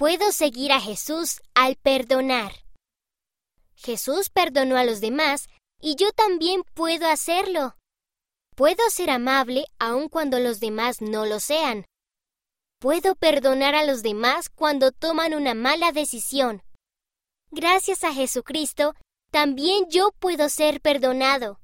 Puedo seguir a Jesús al perdonar. Jesús perdonó a los demás y yo también puedo hacerlo. Puedo ser amable aun cuando los demás no lo sean. Puedo perdonar a los demás cuando toman una mala decisión. Gracias a Jesucristo, también yo puedo ser perdonado.